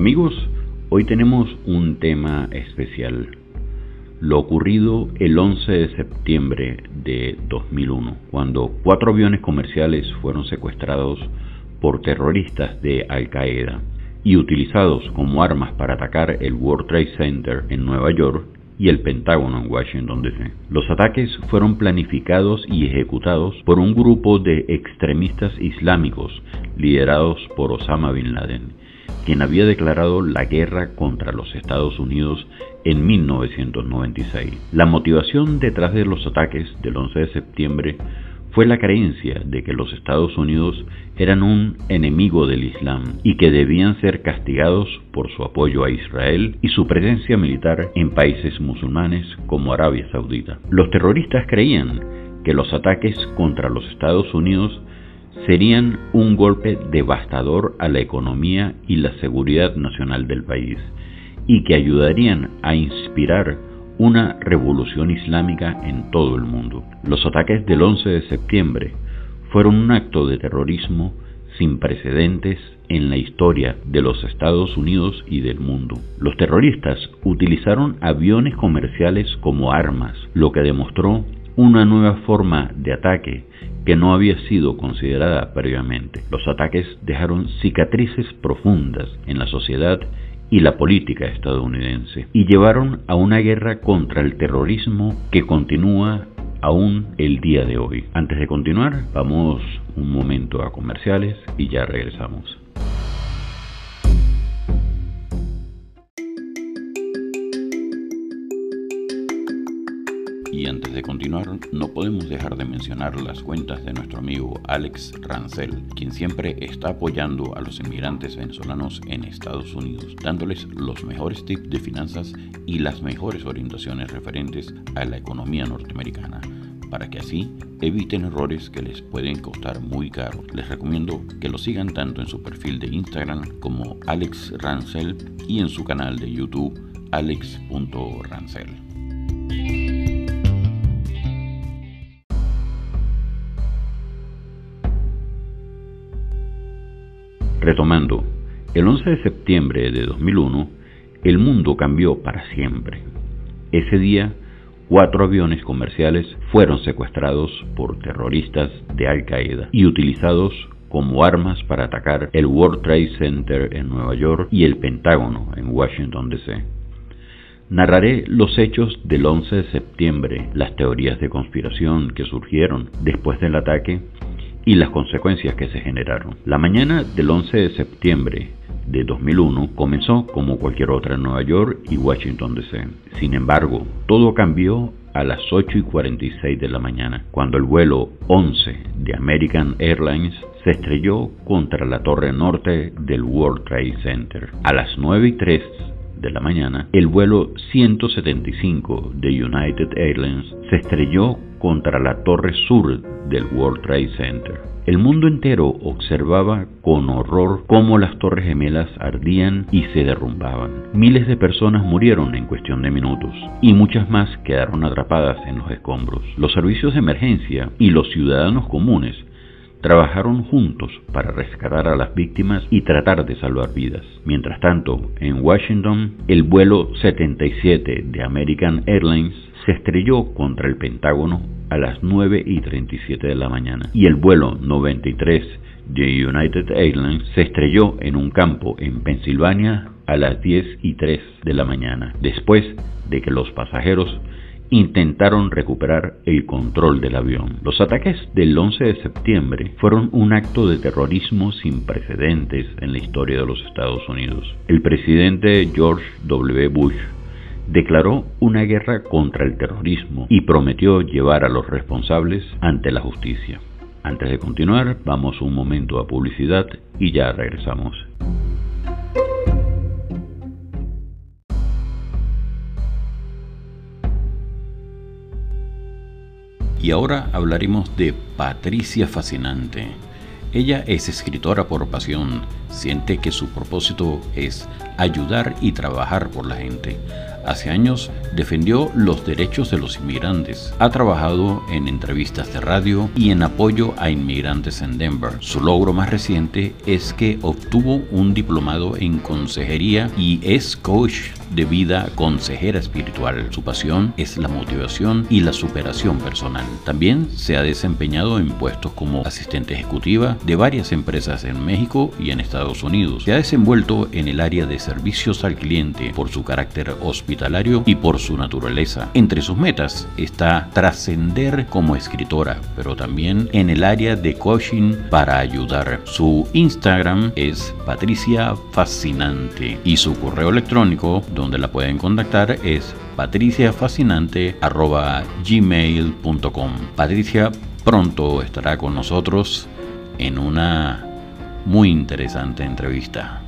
Amigos, hoy tenemos un tema especial. Lo ocurrido el 11 de septiembre de 2001, cuando cuatro aviones comerciales fueron secuestrados por terroristas de Al Qaeda y utilizados como armas para atacar el World Trade Center en Nueva York y el Pentágono en Washington, D.C. Los ataques fueron planificados y ejecutados por un grupo de extremistas islámicos liderados por Osama Bin Laden quien había declarado la guerra contra los Estados Unidos en 1996. La motivación detrás de los ataques del 11 de septiembre fue la creencia de que los Estados Unidos eran un enemigo del Islam y que debían ser castigados por su apoyo a Israel y su presencia militar en países musulmanes como Arabia Saudita. Los terroristas creían que los ataques contra los Estados Unidos serían un golpe devastador a la economía y la seguridad nacional del país y que ayudarían a inspirar una revolución islámica en todo el mundo. Los ataques del 11 de septiembre fueron un acto de terrorismo sin precedentes en la historia de los Estados Unidos y del mundo. Los terroristas utilizaron aviones comerciales como armas, lo que demostró una nueva forma de ataque que no había sido considerada previamente. Los ataques dejaron cicatrices profundas en la sociedad y la política estadounidense y llevaron a una guerra contra el terrorismo que continúa aún el día de hoy. Antes de continuar, vamos un momento a comerciales y ya regresamos. Y antes de continuar, no podemos dejar de mencionar las cuentas de nuestro amigo Alex Rancel, quien siempre está apoyando a los inmigrantes venezolanos en Estados Unidos, dándoles los mejores tips de finanzas y las mejores orientaciones referentes a la economía norteamericana para que así eviten errores que les pueden costar muy caro. Les recomiendo que lo sigan tanto en su perfil de Instagram como Alex Rancel y en su canal de YouTube alex.rancel. Retomando, el 11 de septiembre de 2001, el mundo cambió para siempre. Ese día, cuatro aviones comerciales fueron secuestrados por terroristas de Al Qaeda y utilizados como armas para atacar el World Trade Center en Nueva York y el Pentágono en Washington, D.C. Narraré los hechos del 11 de septiembre, las teorías de conspiración que surgieron después del ataque y las consecuencias que se generaron. La mañana del 11 de septiembre de 2001 comenzó como cualquier otra en Nueva York y Washington DC. Sin embargo, todo cambió a las 8 y 46 de la mañana, cuando el vuelo 11 de American Airlines se estrelló contra la torre norte del World Trade Center. A las 9 y 3 de la mañana, el vuelo 175 de United Airlines se estrelló contra la torre sur del World Trade Center. El mundo entero observaba con horror cómo las torres gemelas ardían y se derrumbaban. Miles de personas murieron en cuestión de minutos y muchas más quedaron atrapadas en los escombros. Los servicios de emergencia y los ciudadanos comunes trabajaron juntos para rescatar a las víctimas y tratar de salvar vidas. Mientras tanto, en Washington, el vuelo 77 de American Airlines se estrelló contra el Pentágono a las 9 y 37 de la mañana y el vuelo 93 de United Airlines se estrelló en un campo en Pensilvania a las 10 y 3 de la mañana, después de que los pasajeros intentaron recuperar el control del avión. Los ataques del 11 de septiembre fueron un acto de terrorismo sin precedentes en la historia de los Estados Unidos. El presidente George W. Bush declaró una guerra contra el terrorismo y prometió llevar a los responsables ante la justicia. Antes de continuar, vamos un momento a publicidad y ya regresamos. Y ahora hablaremos de Patricia Fascinante. Ella es escritora por pasión, siente que su propósito es ayudar y trabajar por la gente. Hace años defendió los derechos de los inmigrantes. Ha trabajado en entrevistas de radio y en apoyo a inmigrantes en Denver. Su logro más reciente es que obtuvo un diplomado en consejería y es coach de vida consejera espiritual. Su pasión es la motivación y la superación personal. También se ha desempeñado en puestos como asistente ejecutiva de varias empresas en México y en Estados Unidos. Se ha desenvuelto en el área de servicios al cliente por su carácter hospitalario y por su naturaleza. Entre sus metas está trascender como escritora, pero también en el área de coaching para ayudar. Su Instagram es Patricia Fascinante y su correo electrónico donde la pueden contactar es patriciafascinante.gmail.com Patricia pronto estará con nosotros en una muy interesante entrevista.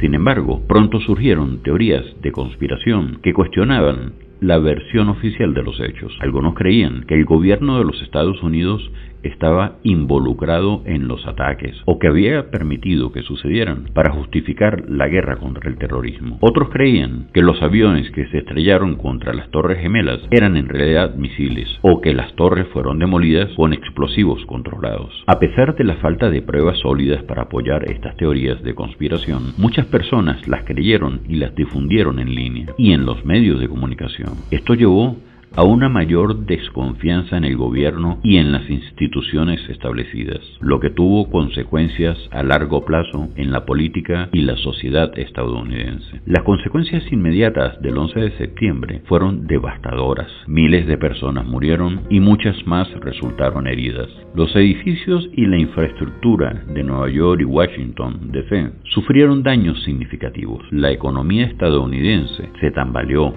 Sin embargo, pronto surgieron teorías de conspiración que cuestionaban la versión oficial de los hechos. Algunos creían que el gobierno de los Estados Unidos estaba involucrado en los ataques o que había permitido que sucedieran para justificar la guerra contra el terrorismo. Otros creían que los aviones que se estrellaron contra las Torres Gemelas eran en realidad misiles o que las torres fueron demolidas con explosivos controlados. A pesar de la falta de pruebas sólidas para apoyar estas teorías de conspiración, muchas personas las creyeron y las difundieron en línea y en los medios de comunicación. Esto llevó a una mayor desconfianza en el gobierno y en las instituciones establecidas, lo que tuvo consecuencias a largo plazo en la política y la sociedad estadounidense. Las consecuencias inmediatas del 11 de septiembre fueron devastadoras. Miles de personas murieron y muchas más resultaron heridas. Los edificios y la infraestructura de Nueva York y Washington, D.C. sufrieron daños significativos. La economía estadounidense se tambaleó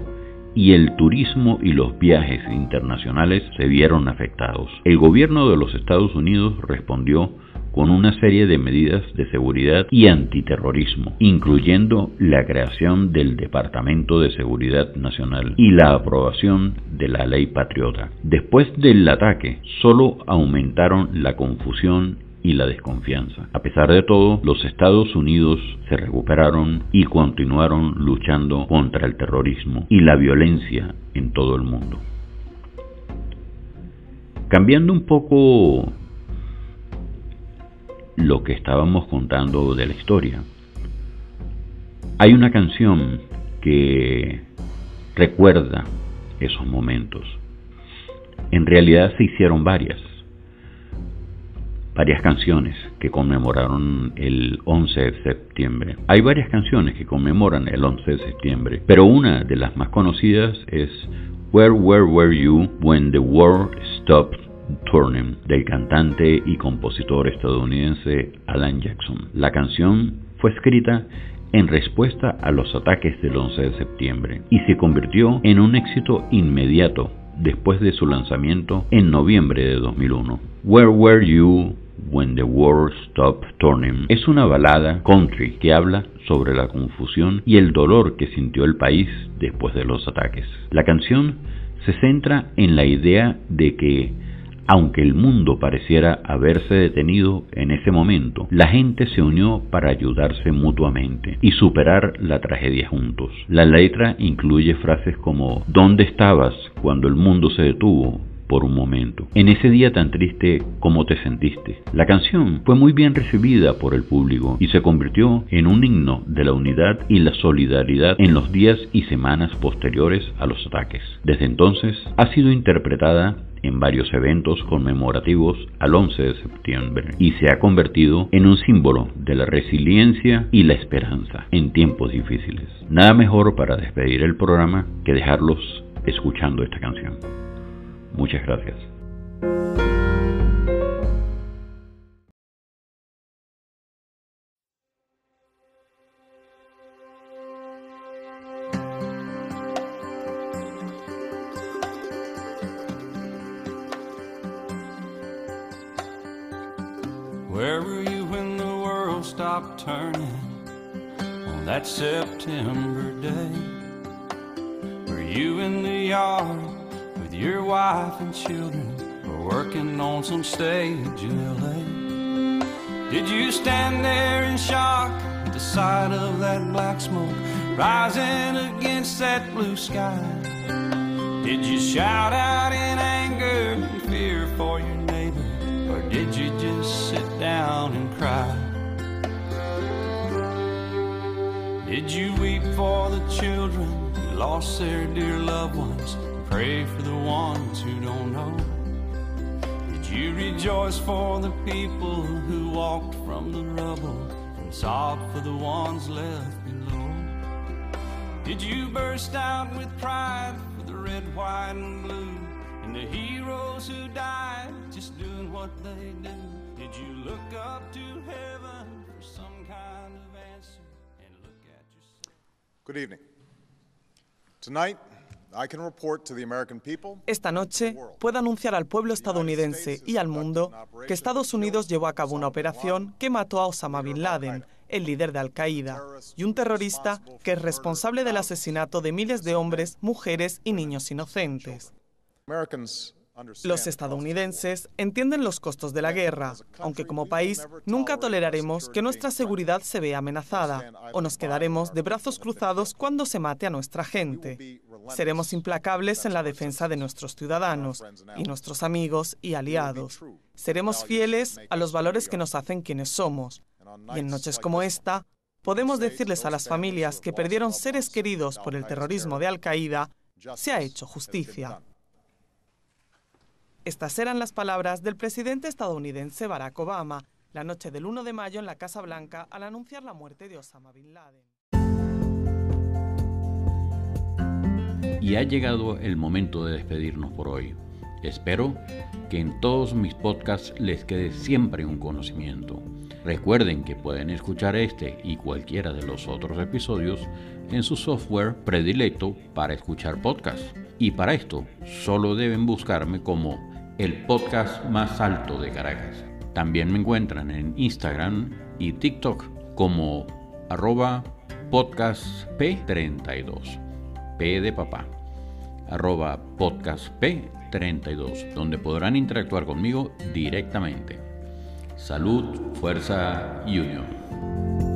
y el turismo y los viajes internacionales se vieron afectados. El gobierno de los Estados Unidos respondió con una serie de medidas de seguridad y antiterrorismo, incluyendo la creación del Departamento de Seguridad Nacional y la aprobación de la Ley Patriota. Después del ataque, solo aumentaron la confusión y la desconfianza. A pesar de todo, los Estados Unidos se recuperaron y continuaron luchando contra el terrorismo y la violencia en todo el mundo. Cambiando un poco lo que estábamos contando de la historia, hay una canción que recuerda esos momentos. En realidad se hicieron varias varias canciones que conmemoraron el 11 de septiembre. Hay varias canciones que conmemoran el 11 de septiembre, pero una de las más conocidas es Where Where Were You When the World Stopped Turning del cantante y compositor estadounidense Alan Jackson. La canción fue escrita en respuesta a los ataques del 11 de septiembre y se convirtió en un éxito inmediato después de su lanzamiento en noviembre de 2001. Where Were You When the World Stopped Turning es una balada country que habla sobre la confusión y el dolor que sintió el país después de los ataques. La canción se centra en la idea de que, aunque el mundo pareciera haberse detenido en ese momento, la gente se unió para ayudarse mutuamente y superar la tragedia juntos. La letra incluye frases como ¿Dónde estabas cuando el mundo se detuvo? Por un momento. En ese día tan triste, ¿cómo te sentiste? La canción fue muy bien recibida por el público y se convirtió en un himno de la unidad y la solidaridad en los días y semanas posteriores a los ataques. Desde entonces ha sido interpretada en varios eventos conmemorativos al 11 de septiembre y se ha convertido en un símbolo de la resiliencia y la esperanza en tiempos difíciles. Nada mejor para despedir el programa que dejarlos escuchando esta canción. Muchas gracias. Where were you when the world stopped turning on that September day? Were you in the yard with your wife and children or working on some stage in LA? Did you stand there in shock at the sight of that black smoke rising against that blue sky? Did you shout out in anger and fear for your neighbor? Or did you just sit down and cry? Did you weep for the children who lost their dear loved ones? Pray for the ones who don't know. Did you rejoice for the people who walked from the rubble and sobbed for the ones left below? Did you burst out with pride for the red, white, and blue and the heroes who died just doing what they do? Did you look up to heaven for some kind of answer and look at yourself? Good evening. Tonight, I can report to the American people Esta noche puedo anunciar al pueblo estadounidense y al mundo que Estados Unidos llevó a cabo una operación que mató a Osama Bin Laden, el líder de Al-Qaeda, y un terrorista que es responsable del asesinato de miles de hombres, mujeres y niños inocentes. Los estadounidenses entienden los costos de la guerra, aunque como país nunca toleraremos que nuestra seguridad se vea amenazada o nos quedaremos de brazos cruzados cuando se mate a nuestra gente. Seremos implacables en la defensa de nuestros ciudadanos y nuestros amigos y aliados. Seremos fieles a los valores que nos hacen quienes somos. Y en noches como esta, podemos decirles a las familias que perdieron seres queridos por el terrorismo de Al-Qaeda, se ha hecho justicia. Estas eran las palabras del presidente estadounidense Barack Obama la noche del 1 de mayo en la Casa Blanca al anunciar la muerte de Osama Bin Laden. Y ha llegado el momento de despedirnos por hoy. Espero que en todos mis podcasts les quede siempre un conocimiento. Recuerden que pueden escuchar este y cualquiera de los otros episodios en su software predilecto para escuchar podcasts. Y para esto solo deben buscarme como el podcast más alto de Caracas. También me encuentran en Instagram y TikTok como arroba podcastp32. P de papá. Arroba podcastp32, donde podrán interactuar conmigo directamente. Salud, fuerza y unión.